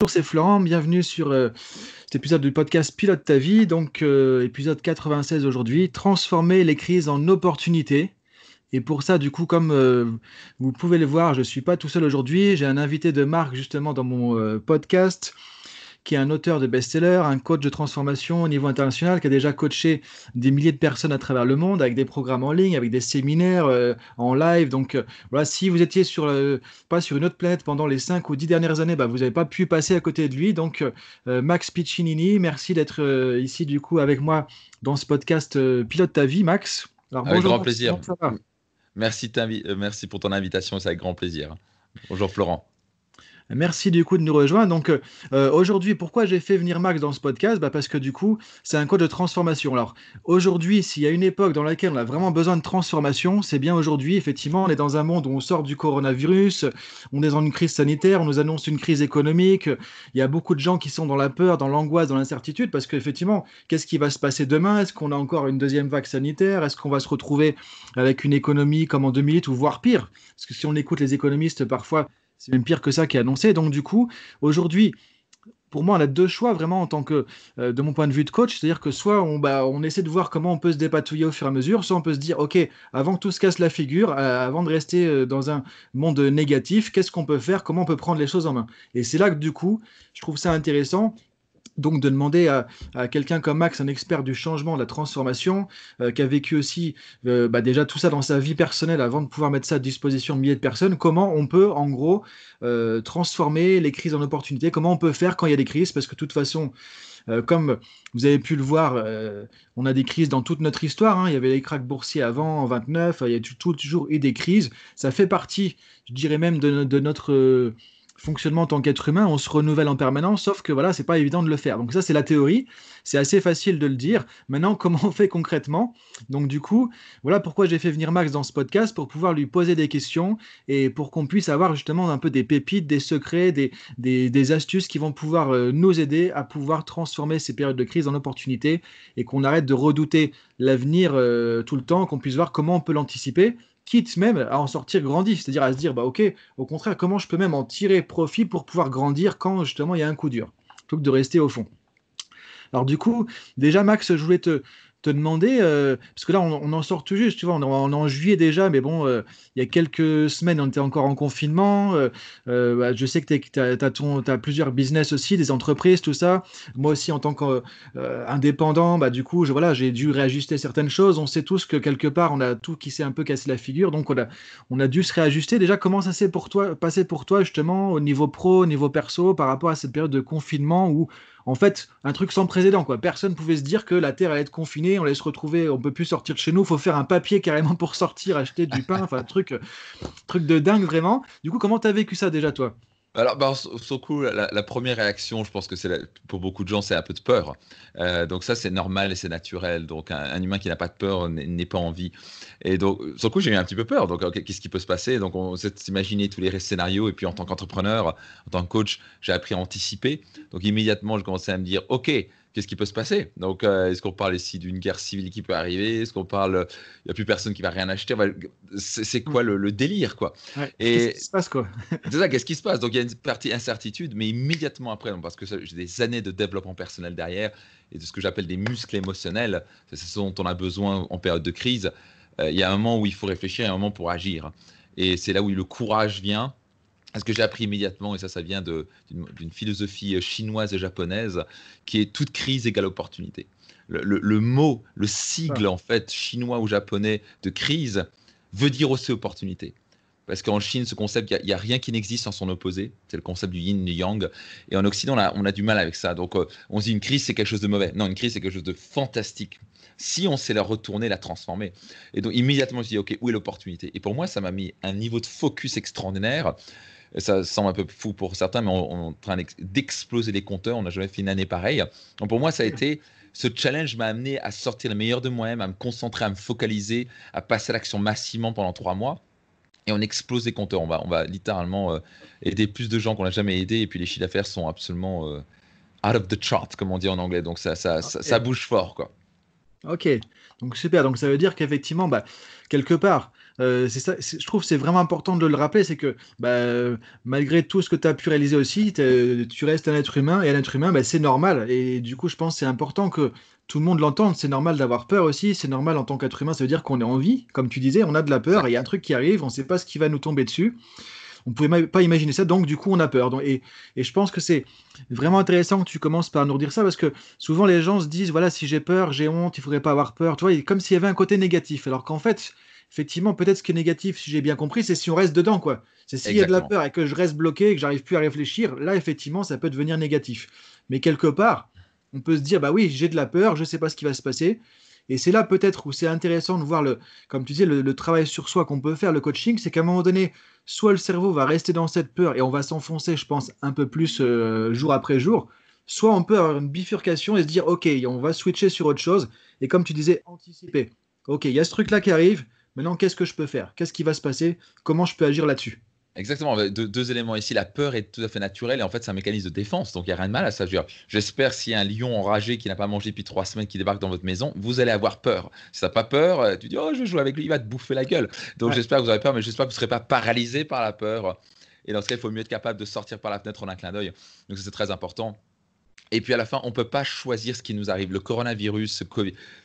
Bonjour, c'est Florent, bienvenue sur euh, cet épisode du podcast Pilote ta vie, donc euh, épisode 96 aujourd'hui, transformer les crises en opportunités. Et pour ça, du coup, comme euh, vous pouvez le voir, je ne suis pas tout seul aujourd'hui, j'ai un invité de marque justement dans mon podcast qui est un auteur de best-seller, un coach de transformation au niveau international, qui a déjà coaché des milliers de personnes à travers le monde avec des programmes en ligne, avec des séminaires euh, en live. Donc euh, voilà, si vous étiez sur, pas sur une autre planète pendant les 5 ou 10 dernières années, bah, vous n'avez pas pu passer à côté de lui. Donc euh, Max Piccinini, merci d'être ici du coup avec moi dans ce podcast Pilote ta vie, Max. Alors, avec grand plaisir. Merci, merci pour ton invitation, c'est avec grand plaisir. Bonjour Florent. Merci du coup de nous rejoindre. Donc euh, euh, aujourd'hui, pourquoi j'ai fait venir Max dans ce podcast? Bah, Parce que du coup, c'est un code de transformation. Alors aujourd'hui, s'il y a une époque dans laquelle on a vraiment besoin de transformation, c'est bien aujourd'hui. Effectivement, on est dans un monde où on sort du coronavirus, on est dans une crise sanitaire, on nous annonce une crise économique. Il y a beaucoup de gens qui sont dans la peur, dans l'angoisse, dans l'incertitude, parce qu'effectivement, qu'est-ce qui va se passer demain? Est-ce qu'on a encore une deuxième vague sanitaire? Est-ce qu'on va se retrouver avec une économie comme en 2008 ou voire pire? Parce que si on écoute les économistes, parfois c'est même pire que ça qui est annoncé. Donc du coup, aujourd'hui, pour moi, on a deux choix vraiment en tant que, euh, de mon point de vue de coach, c'est-à-dire que soit on, bah, on essaie de voir comment on peut se dépatouiller au fur et à mesure, soit on peut se dire, ok, avant que tout se casse la figure, euh, avant de rester euh, dans un monde négatif, qu'est-ce qu'on peut faire, comment on peut prendre les choses en main? Et c'est là que du coup, je trouve ça intéressant donc de demander à, quelqu'un comme Max, un expert du changement, de la transformation, euh, qui a vécu aussi euh, bah, déjà tout ça dans sa vie personnelle avant de pouvoir mettre ça à disposition de milliers de personnes, comment on peut en gros euh, transformer les crises en opportunités, comment on peut faire quand il y a des crises, parce que de toute façon, comme vous avez pu le voir, on a des crises dans toute notre histoire. Hein. Il y avait les cracks boursiers avant, en 29, il y a toujours eu des crises. Ça fait partie, je dirais même, de notre fonctionnement en tant qu'être humain, on se renouvelle en permanence, sauf que voilà, c'est pas évident de le faire. Donc ça, c'est la théorie, c'est assez facile de le dire. Maintenant, comment on fait concrètement? Donc du coup, voilà pourquoi j'ai fait venir Max dans ce podcast, pour pouvoir lui poser des questions et pour qu'on puisse avoir justement un peu des pépites, des secrets, des, des, astuces qui vont pouvoir euh, nous aider à pouvoir transformer ces périodes de crise en opportunités et qu'on arrête de redouter l'avenir euh, tout le temps, qu'on puisse voir comment on peut l'anticiper quitte même à en sortir grandi, c'est-à-dire à se dire, bah ok, au contraire, comment je peux même en tirer profit pour pouvoir grandir quand justement il y a un coup dur, plutôt que de rester au fond. Alors du coup, déjà Max, je voulais te, te demander, euh, parce que là, on, en sort tout juste, tu vois, on, est en juillet déjà, mais bon, euh, il y a quelques semaines, on était encore en confinement. Euh, bah, je sais que tu as, plusieurs business aussi, des entreprises, tout ça. Moi aussi, en tant qu'indépendant, bah, du coup, voilà, j'ai dû réajuster certaines choses. On sait tous que quelque part, on a tout qui s'est un peu cassé la figure, donc on a, dû se réajuster. Déjà, comment ça s'est passé pour toi, justement, au niveau pro, au niveau perso, par rapport à cette période de confinement où en fait, un truc sans précédent. Quoi. Personne ne pouvait se dire que la Terre allait être confinée, on allait se retrouver, on peut plus sortir de chez nous, faut faire un papier carrément pour sortir, acheter du pain, enfin, truc, truc de dingue vraiment. Du coup, comment tu as vécu ça déjà, toi? Alors, bah, sur coup, la, première réaction, je pense que c'est pour beaucoup de gens, c'est un peu de peur. Euh, donc ça, c'est normal et c'est naturel. Donc un, humain qui n'a pas de peur n'est pas en vie. Et donc, coup, j'ai eu un petit peu peur. Donc, qu'est-ce qui peut se passer? Donc, on s'est imaginé tous les scénarios. Et puis, en tant qu'entrepreneur, en tant que coach, j'ai appris à anticiper. Donc, immédiatement, je commençais à me dire, OK, qu'est-ce qui peut se passer? Donc, euh, est-ce qu'on parle ici d'une guerre civile qui peut arriver? Est-ce qu'on parle, il n'y a plus personne qui va rien acheter? C'est quoi le, délire, quoi? Et qu'est-ce qui se passe, quoi? C'est ça, qu'est-ce qui se passe? Donc, il y a une partie incertitude, mais immédiatement après, parce que j'ai des années de développement personnel derrière et de ce que j'appelle des muscles émotionnels, c'est ce dont on a besoin en période de crise. Euh, il y a un moment où il faut réfléchir et un moment pour agir. Et c'est là où le courage vient ce que j'ai appris immédiatement, et ça, ça vient d'une philosophie euh, chinoise et japonaise, qui est toute crise égale opportunité. Le, mot, le sigle ah. en fait chinois ou japonais de crise veut dire aussi opportunité. Parce qu'en Chine, ce concept, il n'y a, rien qui n'existe sans son opposé. C'est le concept du yin et yang. Et en Occident, a, on a du mal avec ça. Donc, euh, on se dit une crise, c'est quelque chose de mauvais. Non, une crise, c'est quelque chose de fantastique. Si on sait la retourner, la transformer. Et donc, immédiatement, je dis, OK, où est l'opportunité? Et pour moi, ça m'a mis un niveau de focus extraordinaire ça semble un peu fou pour certains, mais on, est en train d'exploser les compteurs. On n'a jamais fait une année pareille. Donc pour moi, ça a été ce challenge m'a amené à sortir le meilleur de moi-même, à me concentrer, à me focaliser, à passer à l'action massivement pendant trois mois. Et on explose les compteurs. On va, on va littéralement euh, aider plus de gens qu'on n'a jamais aidé. Et puis les chiffres d'affaires sont absolument euh, out of the chart, comme on dit en anglais. Donc ça, ça, ça, bouge fort. Quoi. Ok, donc super. Donc ça veut dire qu'effectivement, bah, quelque part, euh, je trouve c'est vraiment important de le rappeler, c'est que bah, malgré tout ce que tu as pu réaliser aussi, tu restes un être humain et un être humain, bah, c'est normal. Et du coup, je pense que c'est important que tout le monde l'entende. C'est normal d'avoir peur aussi, c'est normal en tant qu'être humain, ça veut dire qu'on est en vie. Comme tu disais, on a de la peur il y a un truc qui arrive, on ne sait pas ce qui va nous tomber dessus. On ne pouvait pas imaginer ça, donc du coup on a peur. et, je pense que c'est vraiment intéressant que tu commences par nous dire ça, parce que souvent les gens se disent, voilà, si j'ai peur, j'ai honte, il ne faudrait pas avoir peur, tu vois, comme s'il y avait un côté négatif. Alors qu'en fait, effectivement, peut-être ce qui est négatif, si j'ai bien compris, c'est si on reste dedans, quoi. C'est s'il y a de la peur et que je reste bloqué, et que j'arrive plus à réfléchir, là, effectivement, ça peut devenir négatif. Mais quelque part, on peut se dire, bah oui, j'ai de la peur, je ne sais pas ce qui va se passer. Et c'est là peut-être où c'est intéressant de voir, le, comme tu disais, le, travail sur soi qu'on peut faire, le coaching, c'est qu'à un moment donné, soit le cerveau va rester dans cette peur et on va s'enfoncer, je pense, un peu plus euh, jour après jour, soit on peut avoir une bifurcation et se dire, OK, on va switcher sur autre chose. Et comme tu disais, anticiper. OK, il y a ce truc-là qui arrive. Maintenant, qu'est-ce que je peux faire? Qu'est-ce qui va se passer? Comment je peux agir là-dessus? Exactement, deux, éléments ici. La peur est tout à fait naturelle et en fait, c'est un mécanisme de défense. Donc, il n'y a rien de mal à ça. J'espère s'il y a un lion enragé qui n'a pas mangé depuis trois semaines qui débarque dans votre maison, vous allez avoir peur. Si tu n'as pas peur, euh, tu dis Oh, je vais jouer avec lui, il va te bouffer la gueule. Donc, j'espère que vous avez peur, mais j'espère que vous ne serez pas paralysé par la peur. Et dans ce cas, il faut mieux être capable de sortir par la fenêtre en un clin d'œil. Donc, c'est très important. Et puis à la fin, on ne peut pas choisir ce qui nous arrive. Le coronavirus, ce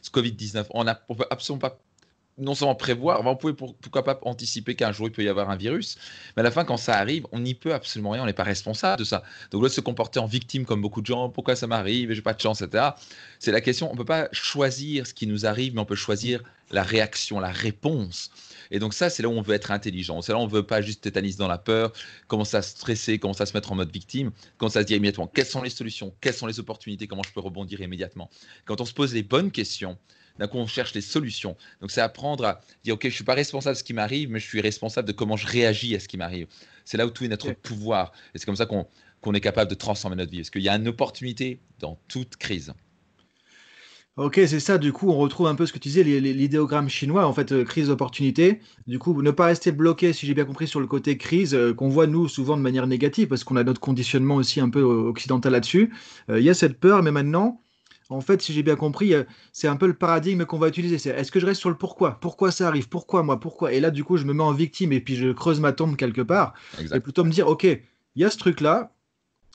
Covid-19, on ne peut absolument pas non seulement prévoir, on pouvait pourquoi pas anticiper qu'un jour il peut y avoir un virus, mais à la fin, quand ça arrive, on n'y peut absolument rien, on n'est pas responsable de ça. Donc là, se comporter en victime comme beaucoup de gens, pourquoi ça m'arrive, j'ai pas de chance, etc. C'est la question, on ne peut pas choisir ce qui nous arrive, mais on peut choisir la réaction, la réponse. Et donc ça, c'est là où on veut être intelligent. C'est là où on veut pas juste tétaniser dans la peur, commencer à stresser, commencer à se mettre en mode victime, commencer à se dire immédiatement quelles sont les solutions, quelles sont les opportunités, comment je peux rebondir immédiatement. Quand on se pose les bonnes questions, d'un coup, on cherche les solutions. Donc, c'est apprendre à dire, OK, je ne suis pas responsable de ce qui m'arrive, mais je suis responsable de comment je réagis à ce qui m'arrive. C'est là où tout est notre pouvoir. Et c'est comme ça qu'on est capable de transformer notre vie. Parce qu'il y a une opportunité dans toute crise. Ok, c'est ça. Du coup, on retrouve un peu ce que tu disais, l'idéogramme chinois, en fait, euh, crise opportunité. Du coup, ne pas rester bloqué, si j'ai bien compris, sur le côté crise, euh, qu'on voit nous souvent de manière négative, parce qu'on a notre conditionnement aussi un peu euh, occidental là-dessus. Il y a cette peur, mais maintenant, en fait, si j'ai bien compris, euh, c'est un peu le paradigme qu'on va utiliser. C'est est-ce que je reste sur le pourquoi? Pourquoi ça arrive? Pourquoi moi? Pourquoi? Et là, du coup, je me mets en victime et puis je creuse ma tombe quelque part. Et plutôt me dire, ok, il y a ce truc-là,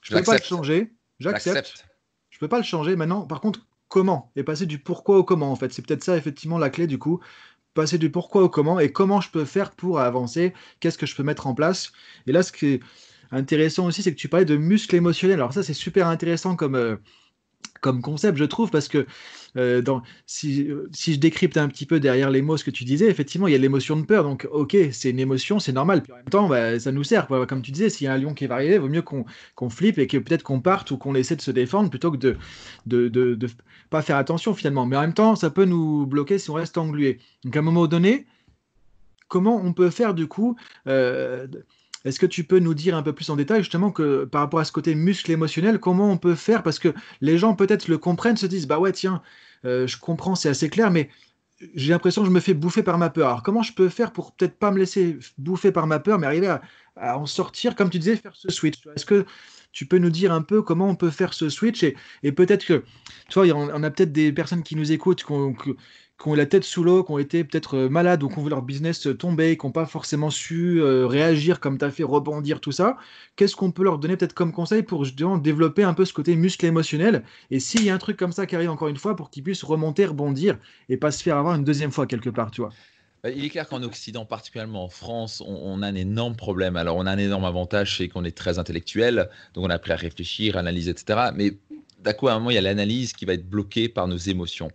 je ne peux pas le changer, j'accepte. Je ne peux pas le changer maintenant. Par contre, comment? Et passer du pourquoi au comment, en fait. C'est peut-être ça, effectivement, la clé, du coup. Passer du pourquoi au comment et comment je peux faire pour avancer, qu'est-ce que je peux mettre en place? Et là, ce qui est intéressant aussi, c'est que tu parlais de muscles émotionnels. Alors ça, c'est super intéressant comme, euh, comme concept, je trouve, parce que euh, si, je décrypte un petit peu derrière les mots ce que tu disais, effectivement, il y a l'émotion de peur. Donc, ok, c'est une émotion, c'est normal. Puis en même temps, bah, ça nous sert. Comme tu disais, s'il y a un lion qui va arriver, il vaut mieux qu'on flippe et que peut-être qu'on parte ou qu'on essaie de se défendre plutôt que de de, de, de, pas faire attention finalement. Mais en même temps, ça peut nous bloquer si on reste englué. Donc, à un moment donné, comment on peut faire du coup euh, est-ce que tu peux nous dire un peu plus en détail justement que par rapport à ce côté muscle émotionnel, comment on peut faire? Parce que les gens peut-être le comprennent, se disent bah ouais tiens, euh, je comprends, c'est assez clair, mais j'ai l'impression que je me fais bouffer par ma peur. Alors comment je peux faire pour peut-être pas me laisser bouffer par ma peur, mais arriver à, en sortir, comme tu disais, faire ce switch? Est-ce que tu peux nous dire un peu comment on peut faire ce switch? Et, peut-être que, tu vois, on a peut-être des personnes qui nous écoutent, qui qui ont la tête sous l'eau, qui ont été peut-être euh, malades ou qui ont vu leur business tomber, qui n'ont pas forcément su euh, réagir comme tu as fait, rebondir, tout ça, qu'est-ce qu'on peut leur donner peut-être comme conseil pour justement développer un peu ce côté muscle émotionnel? Et s'il y a un truc comme ça qui arrive encore une fois, pour qu'ils puissent remonter, rebondir et pas se faire avoir une deuxième fois quelque part, tu vois? Bah, il est clair qu'en Occident, particulièrement en France, on, a un énorme problème. Alors, on a un énorme avantage, c'est qu'on est très intellectuel, donc on a appris à réfléchir, analyser, etc. Mais d'accord, à un moment, il y a l'analyse qui va être bloquée par nos émotions.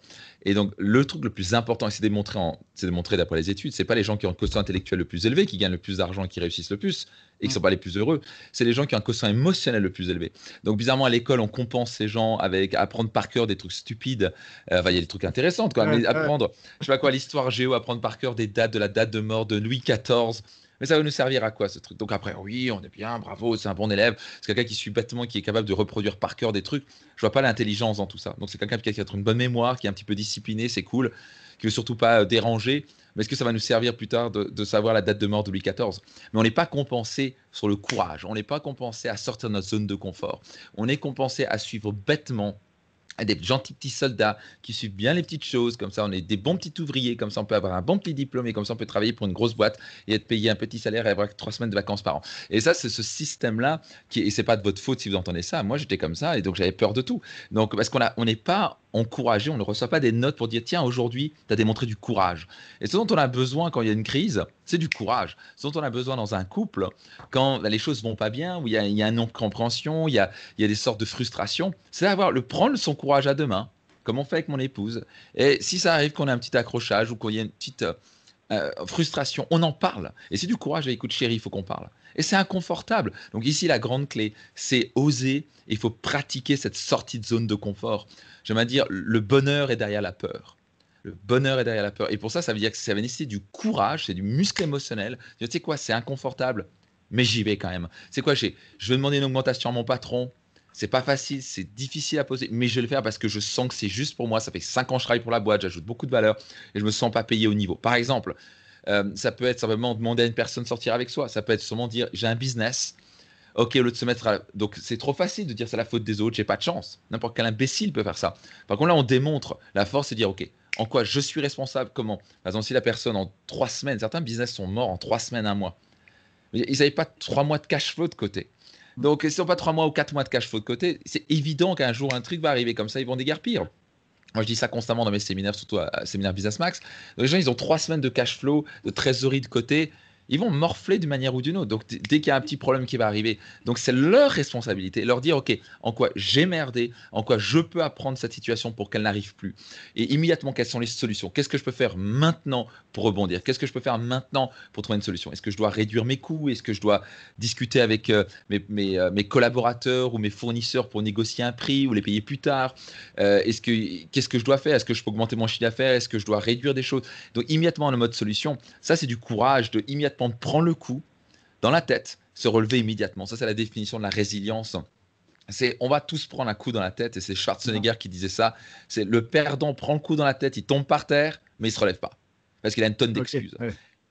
Et donc, le truc le plus important, et c'est démontré, démontré d'après les études, c'est pas les gens qui ont un quotient intellectuel le plus élevé, qui gagnent le plus d'argent qui réussissent le plus, et qui ne sont mm. pas les plus heureux. C'est les gens qui ont un quotient émotionnel le plus élevé. Donc, bizarrement, à l'école, on compense ces gens avec apprendre par cœur des trucs stupides. Euh, il y a des trucs intéressants, quoi, mais apprendre, je sais pas quoi, l'histoire géo, apprendre par cœur des dates de la date de mort de Louis XIV. Mais ça va nous servir à quoi ce truc? Donc après, oui, on est bien, bravo, c'est un bon élève. C'est quelqu'un qui suit bêtement, qui est capable de reproduire par cœur des trucs. Je vois pas l'intelligence dans tout ça. Donc c'est quelqu'un qui a une bonne mémoire, qui est un petit peu discipliné, c'est cool, qui veut surtout pas euh, déranger. Mais est-ce que ça va nous servir plus tard de, savoir la date de mort de Louis XIV Mais on n'est pas compensé sur le courage. On n'est pas compensé à sortir de notre zone de confort. On est compensé à suivre bêtement des gentils petits soldats qui suivent bien les petites choses, comme ça on est des bons petits ouvriers, comme ça on peut avoir un bon petit diplôme et comme ça on peut travailler pour une grosse boîte et être payé un petit salaire et avoir trois semaines de vacances par an. Et ça, c'est ce système-là, qui, et c'est pas de votre faute si vous entendez ça, moi j'étais comme ça et donc j'avais peur de tout. Donc parce qu'on on n'est pas encouragé, on ne reçoit pas des notes pour dire tiens aujourd'hui tu as démontré du courage. Et ce dont on a besoin quand il y a une crise, c'est du courage. Ce dont on a besoin dans un couple, quand les choses vont pas bien, où il y a, une non-compréhension, il y a, des sortes de frustrations, c'est d'avoir le prendre son courage à deux mains, comme on fait avec mon épouse. Et si ça arrive qu'on a un petit accrochage ou qu'il y a une petite euh, frustration, on en parle. Et c'est du courage, écoute chérie, il faut qu'on parle. Et c'est inconfortable. Donc ici, la grande clé, c'est oser. Il faut pratiquer cette sortie de zone de confort. J'aimerais dire, le bonheur est derrière la peur. Le bonheur est derrière la peur. Et pour ça, ça veut dire que ça va nécessiter du courage, c'est du muscle émotionnel. Tu sais quoi, c'est inconfortable, mais j'y vais quand même. C'est quoi, je vais demander une augmentation à mon patron. C'est pas facile, c'est difficile à poser, mais je vais le faire parce que je sens que c'est juste pour moi. Ça fait cinq ans que je travaille pour la boîte, j'ajoute beaucoup de valeur et je me sens pas payé au niveau. Par exemple, euh, ça peut être simplement demander à une personne de sortir avec soi. Ça peut être seulement dire j'ai un business. Ok, au lieu de se mettre à... Donc c'est trop facile de dire c'est la faute des autres, j'ai pas de chance. N'importe quel imbécile peut faire ça. Par contre là, on démontre la force et dire ok, en quoi je suis responsable, comment Par exemple, si la personne en trois semaines, certains business sont morts en trois semaines, un mois. Ils n'avaient pas trois mois de cash flow de côté. Donc, s'ils n'ont pas trois mois ou quatre mois de cash flow de côté, c'est évident qu'un jour un truc va arriver comme ça, ils vont déguerpir. Moi, je dis ça constamment dans mes séminaires, surtout à, à séminaire Business Max. les gens, ils ont trois semaines de cash flow, de trésorerie de côté ils vont morfler d'une manière ou d'une autre. Donc, dès qu'il y a un petit problème qui va arriver, donc c'est leur responsabilité, leur dire, OK, en quoi j'ai merdé, en quoi je peux apprendre cette situation pour qu'elle n'arrive plus. Et immédiatement, quelles sont les solutions? Qu'est-ce que je peux faire maintenant pour rebondir? Qu'est-ce que je peux faire maintenant pour trouver une solution? Est-ce que je dois réduire mes coûts? Est-ce que je dois discuter avec euh, mes, euh, mes, collaborateurs ou mes fournisseurs pour négocier un prix ou les payer plus tard? Euh, Est-ce que Qu'est-ce que je dois faire? Est-ce que je peux augmenter mon chiffre d'affaires? Est-ce que je dois réduire des choses? Donc, immédiatement, le mode solution, ça, c'est du courage de immédiatement prendre le coup dans la tête, se relever immédiatement. Ça, c'est la définition de la résilience. C'est on va tous prendre un coup dans la tête, et c'est Schwarzenegger qui disait ça. C'est le perdant prend le coup dans la tête, il tombe par terre, mais il se relève pas parce qu'il a une tonne d'excuses.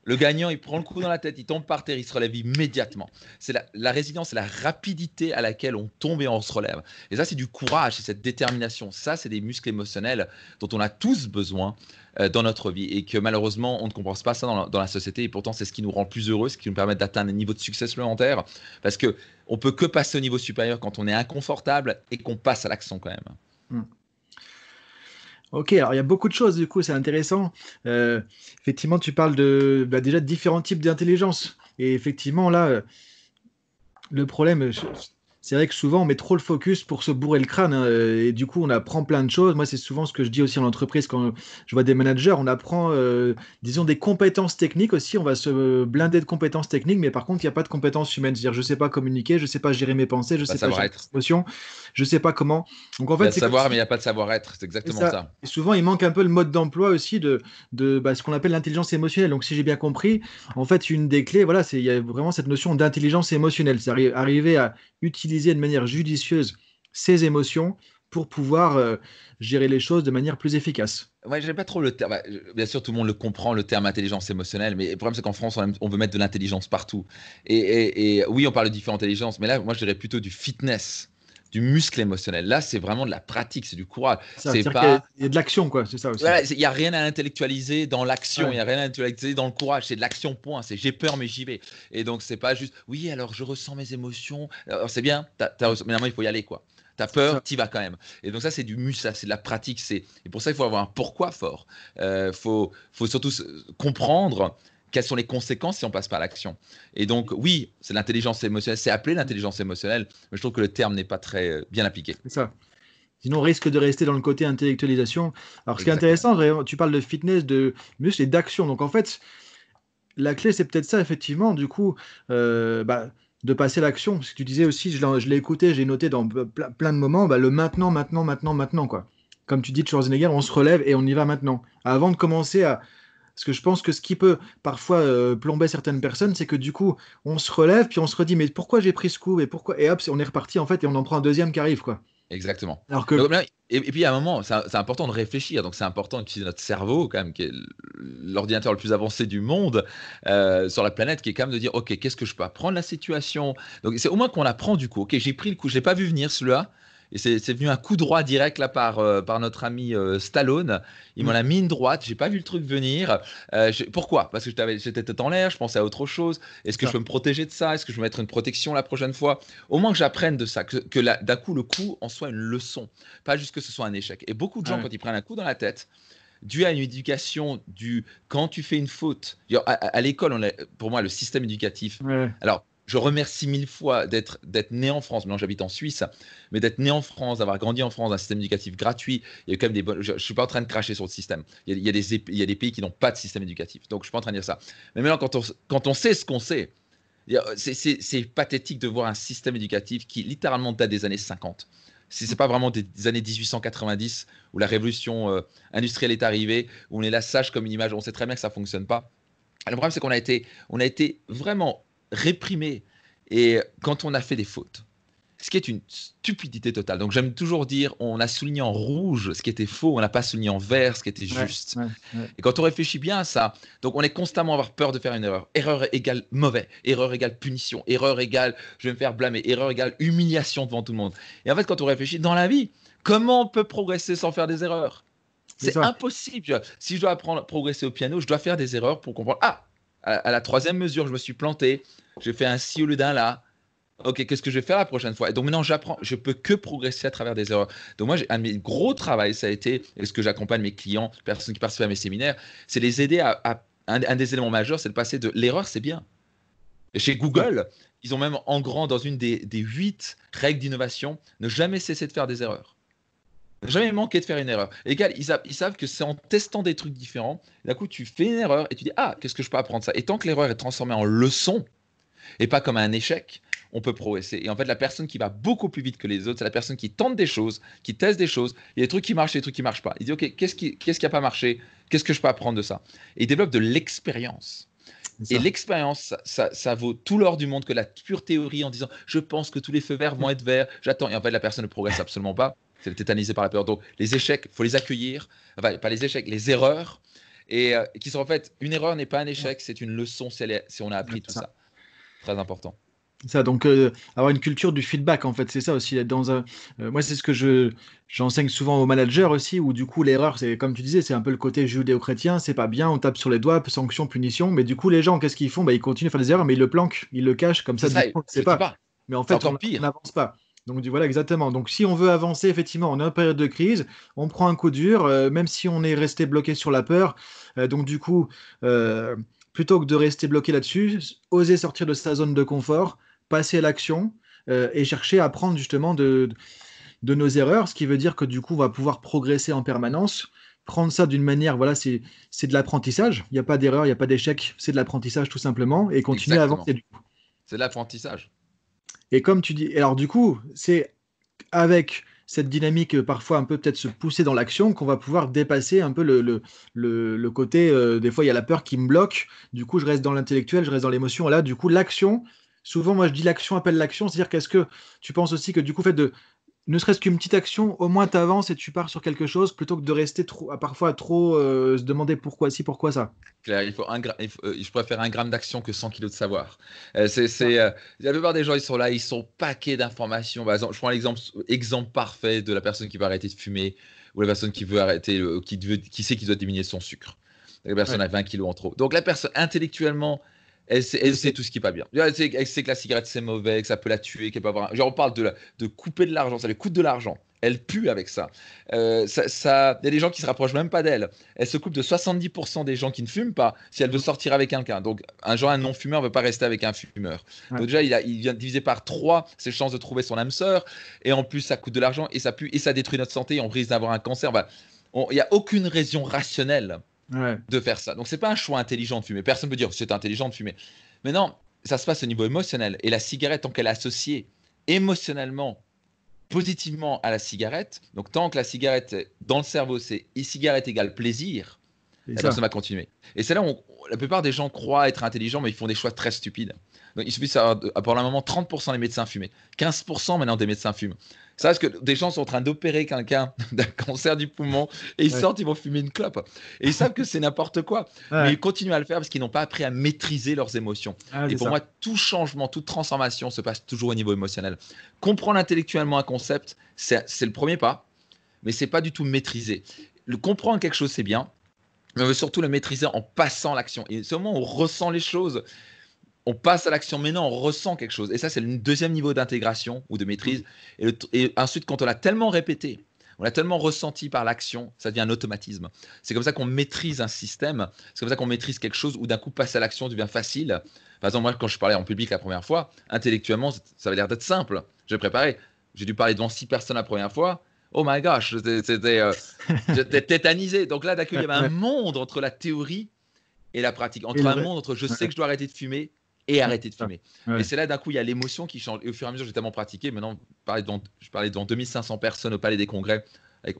Le gagnant, il prend le coup dans la tête, il tombe par terre, il se relève immédiatement. C'est la, résilience, c'est la rapidité à laquelle on tombe et on se relève. Et ça, c'est du courage, c'est cette détermination. Ça, c'est des muscles émotionnels dont on a tous besoin euh, dans notre vie et que malheureusement, on ne comprend pas ça dans la, société. Et pourtant, c'est ce qui nous rend plus heureux, ce qui nous permet d'atteindre un niveau de succès supplémentaire. Parce que on peut que passer au niveau supérieur quand on est inconfortable et qu'on passe à l'action quand même. Hmm. Ok, alors il y a beaucoup de choses, du coup, c'est intéressant. Euh, effectivement, tu parles de bah, déjà de différents types d'intelligence. Et effectivement, là, euh, le problème, c'est vrai que souvent on met trop le focus pour se bourrer le crâne hein, et du coup on apprend plein de choses. Moi c'est souvent ce que je dis aussi en entreprise quand je vois des managers, on apprend euh, disons des compétences techniques aussi, on va se blinder de compétences techniques mais par contre il n'y a pas de compétences humaines, c'est-à-dire je sais pas communiquer, je sais pas gérer mes pensées, je sais pas gérer mes émotions, je sais pas comment. Donc en fait, il y a de savoir mais il n'y a pas de savoir-être, c'est exactement ça. Et souvent il manque un peu le mode d'emploi aussi de, de bah, ce qu'on appelle l'intelligence émotionnelle. Donc si j'ai bien compris, en fait une des clés, voilà, c'est il y a vraiment cette notion d'intelligence émotionnelle, c'est arriver à utiliser de manière judicieuse ses émotions pour pouvoir euh, gérer les choses de manière plus efficace. Ouais, j'aime pas trop le terme. Bah, bien sûr, tout le monde le comprend, le terme intelligence émotionnelle, mais le problème, c'est qu'en France, on, veut mettre de l'intelligence partout. Et, oui, on parle de différentes intelligences, mais là, moi, je dirais plutôt du fitness du muscle émotionnel. Là, c'est vraiment de la pratique, c'est du courage. C'est pas. Il y a de l'action, quoi. C'est ça aussi. il n'y a rien à intellectualiser dans l'action. Il n'y a rien à intellectualiser dans le courage. C'est de l'action. Point. C'est j'ai peur, mais j'y vais. Et donc, c'est pas juste. Oui, alors je ressens mes émotions. c'est bien. As, mais il faut y aller, quoi. T'as peur, t'y vas quand même. Et donc ça, c'est du muscle, c'est de la pratique. C'est et pour ça, il faut avoir un pourquoi fort. Il euh, faut, faut surtout comprendre quelles sont les conséquences si on passe par l'action. Et donc, oui, c'est l'intelligence émotionnelle, c'est appelé l'intelligence émotionnelle, mais je trouve que le terme n'est pas très euh, bien appliqué. C'est ça. Sinon, on risque de rester dans le côté intellectualisation. Alors, ce qui est intéressant, tu parles de fitness, de muscle et d'action. Donc, en fait, la clé, c'est peut-être ça, effectivement, du coup, euh, bah, de passer l'action. Ce que tu disais aussi, je l'ai écouté, j'ai noté dans plein de moments, bah, le maintenant, maintenant, maintenant, maintenant, quoi. Comme tu dis Schwarzenegger, on se relève et on y va maintenant. Avant de commencer à, parce que je pense que ce qui peut parfois euh, plomber certaines personnes, c'est que du coup, on se relève, puis on se redit, mais pourquoi j'ai pris ce coup et pourquoi Et hop, on est reparti en fait, et on en prend un deuxième qui arrive, quoi. Exactement. Alors que... et, puis à un moment, c'est important de réfléchir. Donc c'est important d'utiliser notre cerveau, quand même, qui est l'ordinateur le plus avancé du monde euh, sur la planète, qui est quand même de dire, ok, qu'est-ce que je peux apprendre la situation? Donc c'est au moins qu'on apprend du coup. Ok, j'ai pris le coup, je l'ai pas vu venir celui-là. Et c'est venu un coup droit direct là par, euh, par notre ami euh, Stallone. Il m'en mm. a mis une droite. J'ai pas vu le truc venir. Euh, pourquoi? Parce que j'étais tête en l'air. Je pensais à autre chose. Est-ce que je peux me protéger de ça? Est-ce que je vais mettre une protection la prochaine fois? Au moins que j'apprenne de ça. Que, que d'un coup, le coup en soit une leçon. Pas juste que ce soit un échec. Et beaucoup de gens, quand ils prennent un coup dans la tête, dû à une éducation du quand tu fais une faute. À, l'école, pour moi, le système éducatif. Alors, je remercie mille fois d'être né en France. Maintenant, j'habite en Suisse, mais d'être né en France, d'avoir grandi en France, un système éducatif gratuit. Il y a quand même des Je, ne suis pas en train de cracher sur le système. Il y a, des, pays qui n'ont pas de système éducatif. Donc, je suis pas en train de dire ça. Mais maintenant, quand on, sait ce qu'on sait, c'est pathétique de voir un système éducatif qui littéralement date des années 50 si c'est pas vraiment des, années 1890 où la révolution euh, industrielle est arrivée, où on est là sage comme une image, on sait très bien que ça fonctionne pas. Le problème, c'est qu'on a été vraiment réprimé et quand on a fait des fautes ce qui est une stupidité totale. Donc j'aime toujours dire, on a souligné en rouge ce qui était faux, on n'a pas souligné en vert ce qui était juste. Et quand on réfléchit bien à ça, donc on est constamment à avoir peur de faire une erreur. Erreur égale mauvais, erreur égale punition, erreur égale je vais me faire blâmer, erreur égale humiliation devant tout le monde. Et en fait, quand on réfléchit dans la vie, comment on peut progresser sans faire des erreurs? C'est impossible. Si je dois apprendre à progresser au piano, je dois faire des erreurs pour comprendre. Ah, à la troisième mesure, je me suis planté, j'ai fait un si au lieu d'un là ok, qu'est-ce que je vais faire la prochaine fois? Et donc maintenant, j'apprends, je peux que progresser à travers des erreurs. Donc moi, un de mes gros travaux, ça a été, et ce que j'accompagne mes clients, personnes qui participent à mes séminaires, c'est les aider à, un, des éléments majeurs, c'est de passer de l'erreur, c'est bien. Et chez Google, ils ont même en grand dans une des, huit règles d'innovation, ne jamais cesser de faire des erreurs. Ne jamais manquer de faire une erreur. Égal, ils, ils savent que c'est en testant des trucs différents, d'un coup, tu fais une erreur et tu dis, ah, qu'est-ce que je peux apprendre ça? Et tant que l'erreur est transformée en leçon, et pas comme un échec, on peut progresser. Et en fait, la personne qui va beaucoup plus vite que les autres, c'est la personne qui tente des choses, qui teste des choses. Il y a des trucs qui marchent des trucs qui marchent pas. Il dit, OK, qu'est-ce qui n'a qui pas marché? Qu'est-ce que je peux apprendre de ça? Et il développe de l'expérience. Et l'expérience, ça, vaut tout l'or du monde que la pure théorie en disant je pense que tous les feux verts vont être verts, j'attends. Et en fait, la personne ne progresse absolument pas. C'est tétanisé par la peur. Donc, les échecs, il faut les accueillir. Enfin, pas les échecs, les erreurs. Et euh, qui sont en fait, une erreur n'est pas un échec, c'est une leçon si, si on a appris tout ça. Très important. Ça, donc euh, avoir une culture du feedback, en fait, c'est ça aussi. Dans un, euh, moi, c'est ce que je j'enseigne souvent aux managers aussi, où du coup l'erreur, c'est comme tu disais, c'est un peu le côté judéo-chrétien, c'est pas bien, on tape sur les doigts, sanction, punition, mais du coup les gens, qu'est-ce qu'ils font? Bah, Ils continuent à faire des erreurs, mais ils le planquent, ils le cachent, comme ça, c'est pas. Mais en fait, on n'avance pas. Donc voilà, exactement. Donc si on veut avancer, effectivement, on est en période de crise, on prend un coup dur, euh, même si on est resté bloqué sur la peur. donc du coup, plutôt que de rester bloqué là-dessus, oser sortir de sa zone de confort, passer à l'action euh, et chercher à apprendre justement de, de nos erreurs, ce qui veut dire que du coup, on va pouvoir progresser en permanence. Prendre ça d'une manière, voilà, c'est de l'apprentissage. Il n'y a pas d'erreur, il n'y a pas d'échec, c'est de l'apprentissage tout simplement et continuer à avancer. C'est de l'apprentissage. Et comme tu dis, alors du coup, c'est avec cette dynamique euh, parfois un peu peut-être se pousser dans l'action qu'on va pouvoir dépasser un peu le, côté, euh, des fois il y a la peur qui me bloque, du coup je reste dans l'intellectuel, je reste dans l'émotion, là du coup l'action, souvent, moi, je dis l'action appelle l'action. C'est-à-dire qu'est-ce que tu penses aussi que du coup, fait de ne serait-ce qu'une petite action, au moins tu avances et tu pars sur quelque chose plutôt que de rester trop, parfois trop euh, se demander pourquoi si, pourquoi ça. Claire, il faut un euh, je préfère un gramme d'action que 100 kilos de savoir. Euh, c'est, la plupart des gens, ils sont là, ils sont paquets d'informations. Bah, je prends l'exemple exemple parfait de la personne qui va arrêter de fumer ou la personne qui veut arrêter, qui, veut, qui sait qu'il doit diminuer son sucre. La personne a 20 kilos en trop. Donc la personne intellectuellement, elle sait, tout ce qui n'est pas bien. Elle sait, que la cigarette c'est mauvais, que ça peut la tuer, qu'elle peut avoir. Genre on parle de, de couper de l'argent, ça lui coûte de l'argent. Elle pue avec ça. Euh, ça, il y a des gens qui se rapprochent même pas d'elle. Elle se coupe de 70% des gens qui ne fument pas si elle veut sortir avec quelqu'un. Donc un genre un non fumeur ne veut pas rester avec un fumeur. Donc déjà il, a, il vient diviser par 3 ses chances de trouver son âme sœur. Et en plus ça coûte de l'argent et ça pue et ça détruit notre santé. Et on risque d'avoir un cancer. il n'y a aucune raison rationnelle de faire ça. Donc c'est pas un choix intelligent de fumer. Personne ne peut dire c'est intelligent de fumer. Mais non, ça se passe au niveau émotionnel. Et la cigarette, tant qu'elle est associée émotionnellement, positivement à la cigarette, donc tant que la cigarette dans le cerveau, c'est cigarette égale plaisir, la personne va continuer. Et c'est là où la plupart des gens croient être intelligents, mais ils font des choix très stupides. Donc, il suffit de savoir, pour le moment, 30% des médecins fumaient. 15% maintenant des médecins fument. Ça, parce que des gens sont en train d'opérer quelqu'un d'un cancer du poumon et ils sortent, ils vont fumer une clope. Et ils savent que c'est n'importe quoi. Mais ils continuent à le faire parce qu'ils n'ont pas appris à maîtriser leurs émotions. Ah, et pour moi, tout changement, toute transformation se passe toujours au niveau émotionnel. Comprendre intellectuellement un concept, c'est le premier pas, mais c'est pas du tout maîtriser. Le comprendre quelque chose, c'est bien, mais on veut surtout le maîtriser en passant l'action. Et c'est au moment où on ressent les choses, on passe à l'action, mais non, on ressent quelque chose. Et ça, c'est le deuxième niveau d'intégration ou de maîtrise. Et, ensuite, quand on l'a tellement répété, on l'a tellement ressenti par l'action, ça devient un automatisme. C'est comme ça qu'on maîtrise un système, c'est comme ça qu'on maîtrise quelque chose où d'un coup, passer à l'action devient facile. Par exemple, moi, quand je parlais en public la première fois, intellectuellement, ça avait l'air d'être simple. J'ai préparé. J'ai dû parler devant six personnes la première fois. Oh my gosh, c'était euh, tétanisé. Donc là, coup, il y avait un monde entre la théorie et la pratique, entre un monde entre je sais que je dois arrêter de fumer et arrêter de fumer. Et c'est là d'un coup, il y a l'émotion qui change. Et au fur et à mesure, j'ai tellement pratiqué. Maintenant, je parlais devant, je parlais devant 2500 personnes au Palais des Congrès.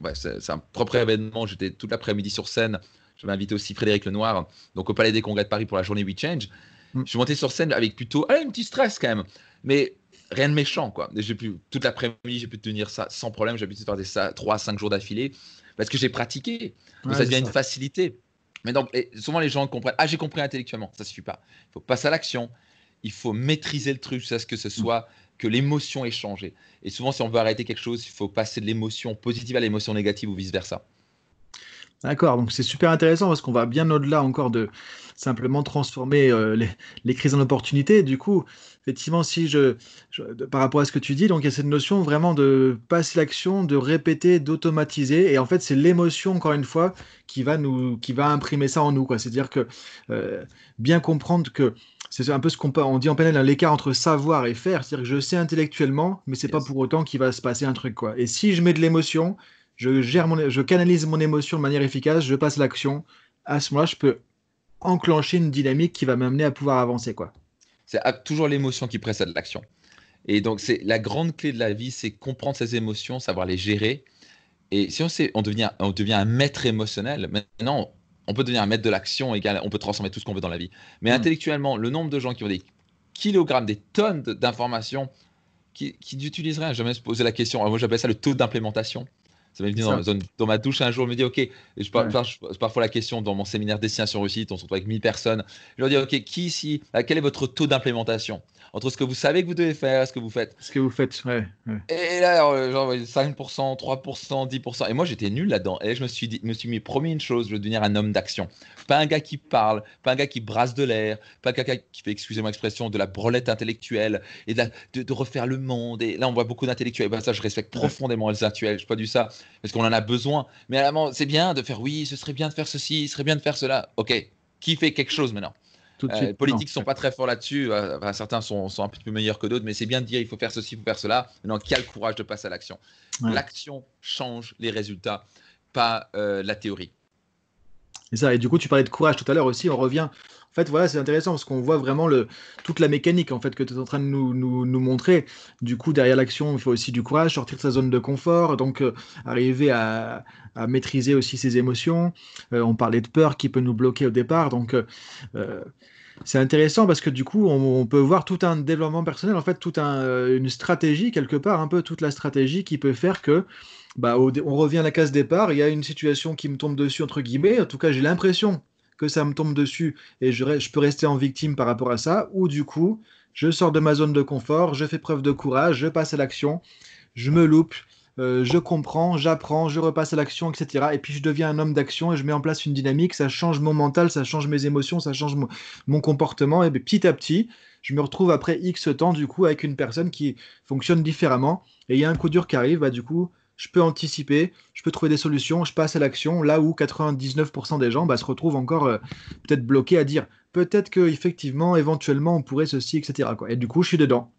Bah, c'est un propre événement. J'étais toute l'après-midi sur scène. J'avais invité aussi Frédéric Lenoir, donc au Palais des Congrès de Paris pour la journée We Change. Mm. Je suis monté sur scène avec plutôt un petit stress quand même. Mais rien de méchant, quoi. J'ai pu, toute l'après-midi, j'ai pu tenir ça sans problème. J'ai pu faire des ça 3 à 5 jours d'affilée parce que j'ai pratiqué. Donc ça devient une facilité. Mais donc, souvent les gens comprennent Ah, j'ai compris intellectuellement. Ça suffit pas. Il faut passer à l'action. Il faut maîtriser le truc jusqu'à ce que ce soit que l'émotion ait changé. Et souvent, si on veut arrêter quelque chose, il faut passer de l'émotion positive à l'émotion négative ou vice versa. D'accord, donc c'est super intéressant parce qu'on va bien au-delà encore de simplement transformer euh, les, crises en opportunités. Du coup, effectivement, si je, par rapport à ce que tu dis, donc il y a cette notion vraiment de passer l'action, de répéter, d'automatiser, et en fait, c'est l'émotion encore une fois qui va nous, qui va imprimer ça en nous, quoi. C'est-à-dire que euh, bien comprendre que c'est un peu ce qu'on on dit en panel, hein, l'écart entre savoir et faire, c'est-à-dire que je sais intellectuellement, mais c'est pas pour autant qu'il va se passer un truc, quoi. Et si je mets de l'émotion, je gère mon, je canalise mon émotion de manière efficace, je passe l'action. À ce moment-là, je peux enclencher une dynamique qui va m'amener à pouvoir avancer, quoi. C'est toujours l'émotion qui précède l'action. Et donc, c'est la grande clé de la vie, c'est comprendre ses émotions, savoir les gérer. Et si on sait, on devient, on devient un maître émotionnel. Maintenant, on peut devenir un maître de l'action on peut transformer tout ce qu'on veut dans la vie. Mais hmm. intellectuellement, le nombre de gens qui ont des kilogrammes, des tonnes d'informations, qui, qui n'utiliseraient jamais se poser la question. moi, j'appelle ça le taux d'implémentation. Ça m'est venu dans, ma douche un jour, je me dit, OK, je, parfois la question dans mon séminaire Destination Réussite, on se retrouve avec 1000 personnes. Je leur dis, OK, qui ici, quel est votre taux d'implémentation? Entre ce que vous savez que vous devez faire et ce que vous faites. Ce que vous faites, ouais. Et là, euh, genre 5%, 3%, 10%. Et moi, j'étais nul là-dedans. Et je me suis, dit, me suis mis promis une chose, je veux devenir un homme d'action. Pas un gars qui parle, pas un gars qui brasse de l'air, pas un gars qui fait, excusez-moi l'expression, de la brolette intellectuelle et de, de, refaire le monde. Et là, on voit beaucoup d'intellectuels. Ben, ça, je respecte profondément les intellectuels. Je pas du ça parce qu'on en a besoin? Mais c'est bien de faire oui, ce serait bien de faire ceci, ce serait bien de faire cela. Ok, qui fait quelque chose maintenant? Euh, les politiques ne sont pas très forts là-dessus. Euh, certains sont, un peu meilleurs que d'autres, mais c'est bien de dire il faut faire ceci, il faut faire cela. Maintenant, qui a le courage de passer à l'action? L'action change les résultats, pas euh, la théorie. Et ça. Et du coup, tu parlais de courage tout à l'heure aussi. On revient. En fait, voilà, c'est intéressant parce qu'on voit vraiment toute la mécanique en fait que tu es en train de nous, nous, montrer. Du coup, derrière l'action, il faut aussi du courage, sortir de sa zone de confort, donc arriver à, maîtriser aussi ses émotions. on parlait de peur qui peut nous bloquer au départ, donc c'est intéressant parce que du coup, on, peut voir tout un développement personnel, en fait, toute euh, une stratégie, quelque part, un peu toute la stratégie qui peut faire que, bah, on revient à la case départ, il y a une situation qui me tombe dessus, entre guillemets, en tout cas, j'ai l'impression que ça me tombe dessus et je, peux rester en victime par rapport à ça, ou du coup, je sors de ma zone de confort, je fais preuve de courage, je passe à l'action, je me loupe, euh, je comprends, j'apprends, je repasse à l'action, etc. Et puis je deviens un homme d'action et je mets en place une dynamique, ça change mon mental, ça change mes émotions, ça change mon, comportement. Et petit à petit, je me retrouve après X temps, du coup, avec une personne qui fonctionne différemment. Et il y a un coup dur qui arrive, bah, du coup, je peux anticiper, je peux trouver des solutions, je passe à l'action, là où 99% des gens bah, se retrouvent encore euh, peut-être bloqués à dire peut-être qu'effectivement, éventuellement, on pourrait ceci, etc. Quoi. Et du coup, je suis dedans.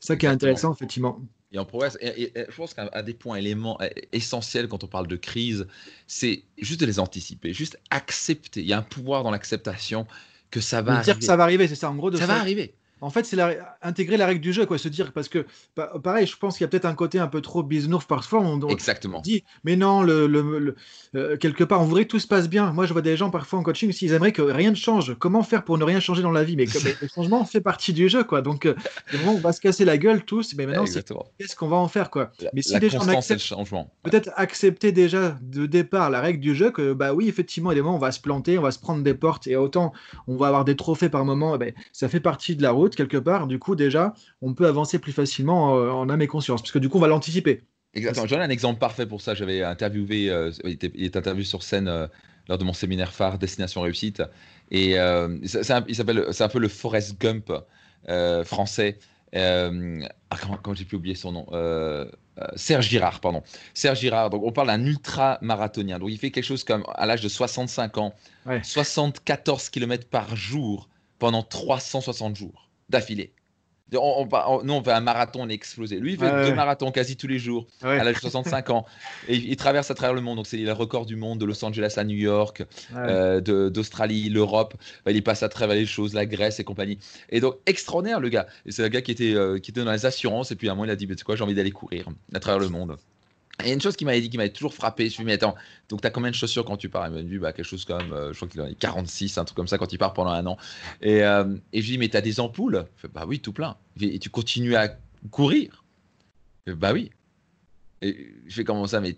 C'est ça qui est intéressant, effectivement et on progresse. Et, je pense qu'un des points éléments euh, essentiels quand on parle de crise, c'est juste de les anticiper, juste accepter. Il y a un pouvoir dans l'acceptation que ça va dire que ça va arriver, c'est ça en gros. ça va arriver. En fait, c'est intégrer la règle du jeu, quoi. Se dire, parce que, pareil, je pense qu'il y a peut-être un côté un peu trop bisounours parfois. On, Exactement. dit, mais non, le, euh, quelque part, on voudrait que tout se passe bien. Moi, je vois des gens parfois en coaching, s'ils aimeraient que rien ne change, comment faire pour ne rien changer dans la vie? Mais le changement fait partie du jeu, quoi. Donc, euh, on va se casser la gueule tous, mais maintenant, qu'est-ce qu'on va en faire, quoi? Mais si déjà on accepte, peut-être accepter déjà de départ la règle du jeu, que bah oui, effectivement, il on va se planter, on va se prendre des portes, et autant on va avoir des trophées par moment, eh ben, ça fait partie de la route quelque part. Du coup, déjà, on peut avancer plus facilement euh, en âme et conscience, parce que du coup, on va l'anticiper. Exactement. J'en ai un exemple parfait pour ça. J'avais interviewé, euh, il, était, il, interviewé sur scène euh, lors de mon séminaire phare Destination Réussite. Et c'est un, il s'appelle, c'est un peu le Forrest Gump français. ah, comment, j'ai pu oublier son nom? Serge Girard, pardon. Serge Girard, donc on parle d'un ultra-marathonien. Donc il fait quelque chose comme à l'âge de 65 ans, 74 km par jour pendant 360 jours d'affilée. On, nous, on fait un marathon, on est explosé. Lui, il fait deux marathons quasi tous les jours, à l'âge de 65 ans. Et il, traverse à travers le monde. Donc, c'est le record du monde de Los Angeles à New York, euh, d'Australie, l'Europe. il passe à travers les choses, la Grèce et compagnie. Et donc, extraordinaire, le gars. C'est un gars qui était, euh, qui était dans les assurances. Et puis, à un moment, il a dit C'est quoi, j'ai envie d'aller courir à travers le monde. Et une chose qui m'avait dit, qui m'avait toujours frappé, je me suis dit, mais attends, donc tu as combien de chaussures quand tu pars Il m'a dit, bah, quelque chose comme, euh, je crois qu'il en a 46, un truc comme ça quand il part pendant un an. Et, euh, et je lui dis, mais tu as des ampoules? Fait, Bah oui, tout plein. Et tu continues à courir? Bah oui. Et je fais comment ça Mais